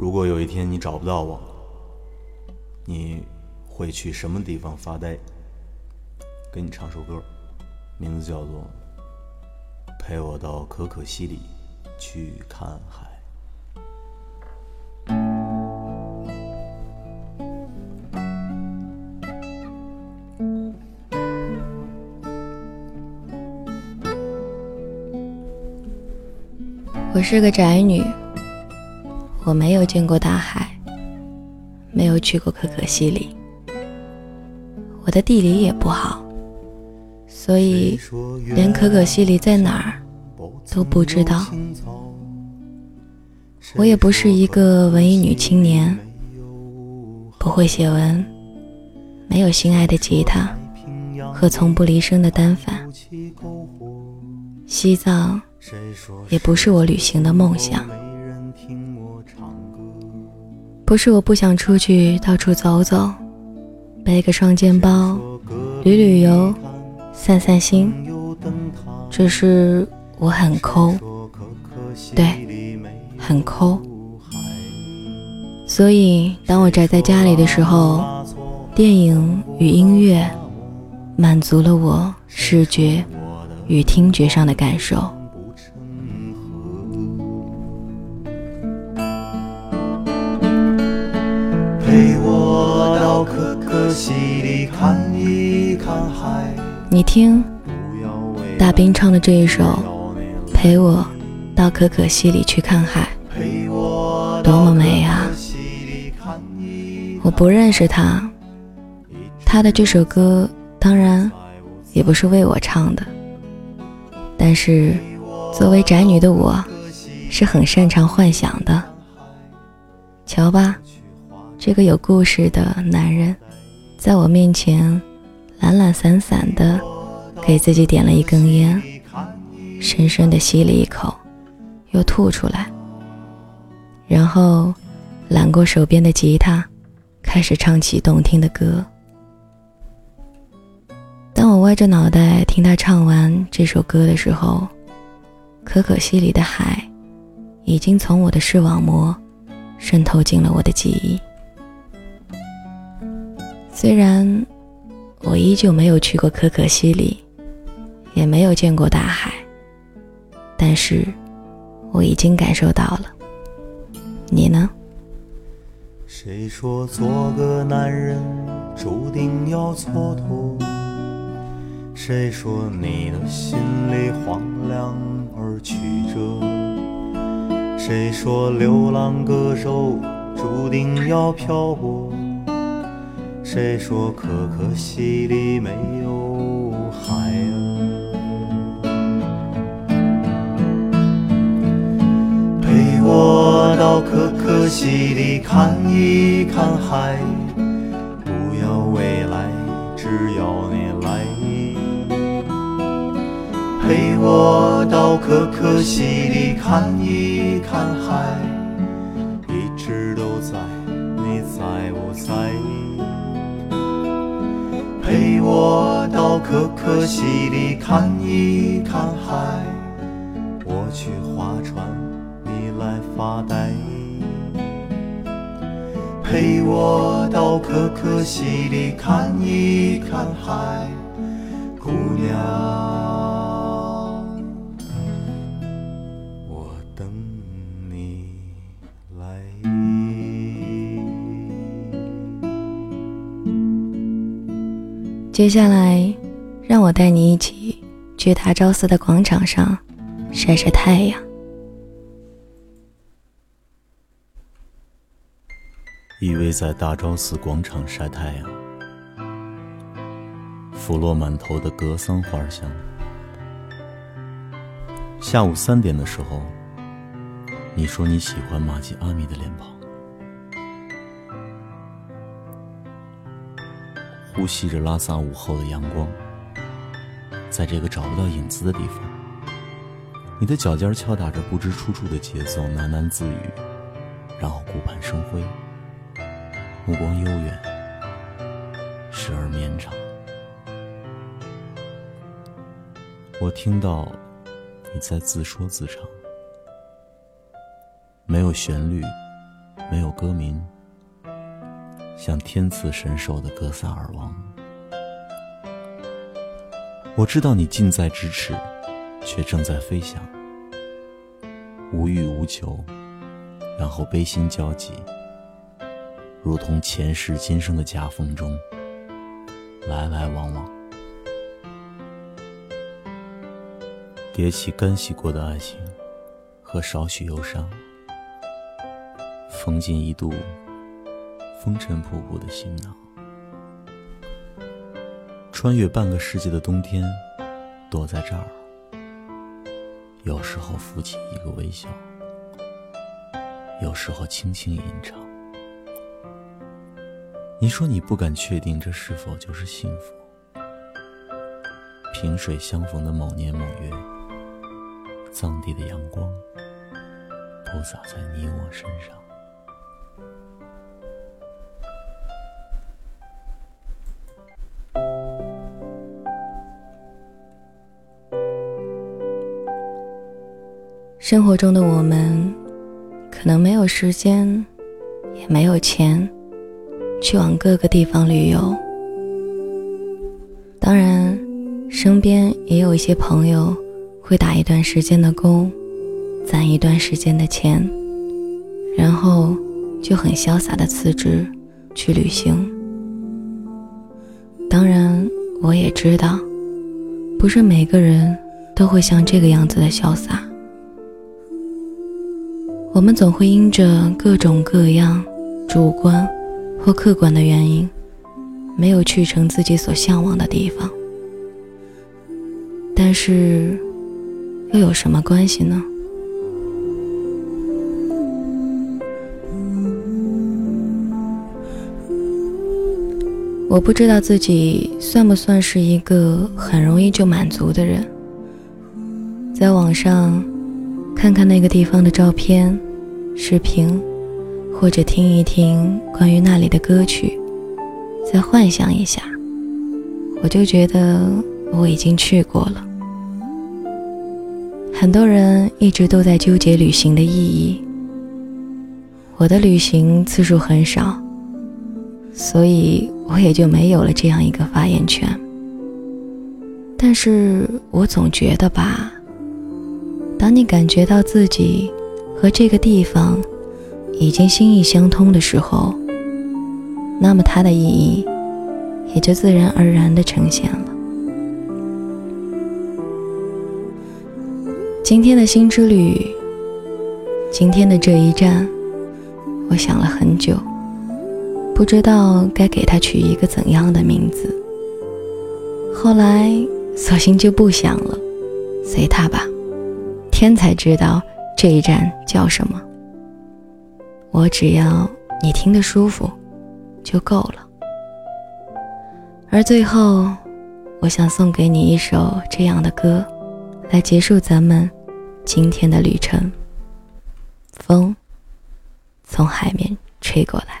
如果有一天你找不到我，你会去什么地方发呆？给你唱首歌，名字叫做《陪我到可可西里去看海》。我是个宅女，我没有见过大海，没有去过可可西里，我的地理也不好，所以连可可西里在哪儿都不知道。我也不是一个文艺女青年，不会写文，没有心爱的吉他和从不离身的单反，西藏。也不是我旅行的梦想，不是我不想出去到处走走，背个双肩包，旅旅游，散散心。只是我很抠，对，很抠。所以当我宅在家里的时候，电影与音乐满足了我视觉与听觉上的感受。你听，大兵唱的这一首《陪我到可可西里去看海》，多么美啊！我不认识他，他的这首歌当然也不是为我唱的，但是作为宅女的我，是很擅长幻想的。瞧吧。这个有故事的男人，在我面前懒懒散散的给自己点了一根烟，深深的吸了一口，又吐出来，然后揽过手边的吉他，开始唱起动听的歌。当我歪着脑袋听他唱完这首歌的时候，可可西里的海已经从我的视网膜渗透进了我的记忆。虽然我依旧没有去过可可西里，也没有见过大海，但是我已经感受到了。你呢？谁说做个男人注定要蹉跎？谁说你的心里荒凉而曲折？谁说流浪歌手注定要漂泊？谁说可可西里没有海啊？陪我到可可西里看一看海，不要未来，只要你来。陪我到可可西里看一看海，一直都在，你在不在？我到可可西里看一看海，我去划船，你来发呆。陪我到可可西里看一看海，接下来，让我带你一起去大昭寺的广场上晒晒太阳。依偎在大昭寺广场晒太阳，拂落满头的格桑花香。下午三点的时候，你说你喜欢玛吉阿米的脸庞。呼吸着拉萨午后的阳光，在这个找不到影子的地方，你的脚尖敲打着不知出处的节奏，喃喃自语，然后顾盼生辉，目光悠远，时而绵长。我听到你在自说自唱，没有旋律，没有歌名，像天赐神兽的格萨尔王。我知道你近在咫尺，却正在飞翔，无欲无求，然后悲心交集，如同前世今生的夹缝中，来来往往，叠起干洗过的爱情和少许忧伤，缝进一度风尘仆仆的行囊。穿越半个世纪的冬天，躲在这儿，有时候浮起一个微笑，有时候轻轻吟唱。你说你不敢确定这是否就是幸福？萍水相逢的某年某月，藏地的阳光，铺洒在你我身上。生活中的我们，可能没有时间，也没有钱，去往各个地方旅游。当然，身边也有一些朋友会打一段时间的工，攒一段时间的钱，然后就很潇洒的辞职去旅行。当然，我也知道，不是每个人都会像这个样子的潇洒。我们总会因着各种各样主观或客观的原因，没有去成自己所向往的地方。但是，又有什么关系呢？我不知道自己算不算是一个很容易就满足的人，在网上。看看那个地方的照片、视频，或者听一听关于那里的歌曲，再幻想一下，我就觉得我已经去过了。很多人一直都在纠结旅行的意义，我的旅行次数很少，所以我也就没有了这样一个发言权。但是我总觉得吧。当你感觉到自己和这个地方已经心意相通的时候，那么它的意义也就自然而然的呈现了。今天的新之旅，今天的这一站，我想了很久，不知道该给它取一个怎样的名字。后来，索性就不想了，随它吧。天才知道这一站叫什么。我只要你听得舒服，就够了。而最后，我想送给你一首这样的歌，来结束咱们今天的旅程。风从海面吹过来。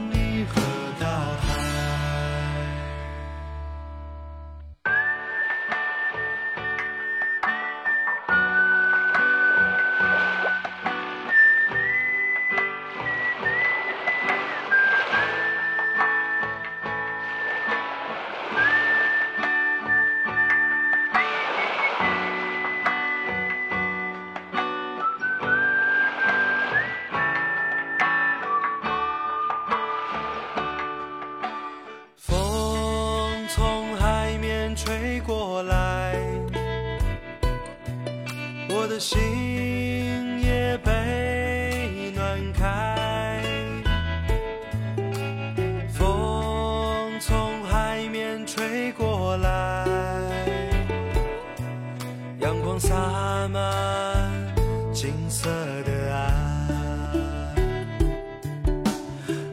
洒满金色的岸。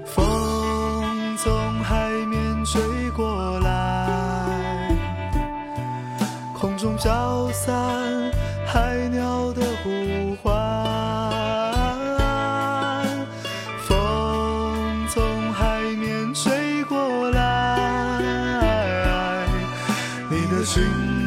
风从海面吹过来，空中飘散海鸟的呼唤。风从海面吹过来，你的裙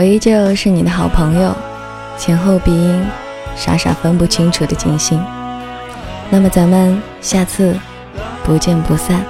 我依旧是你的好朋友，前后鼻音，傻傻分不清楚的金星。那么咱们下次不见不散。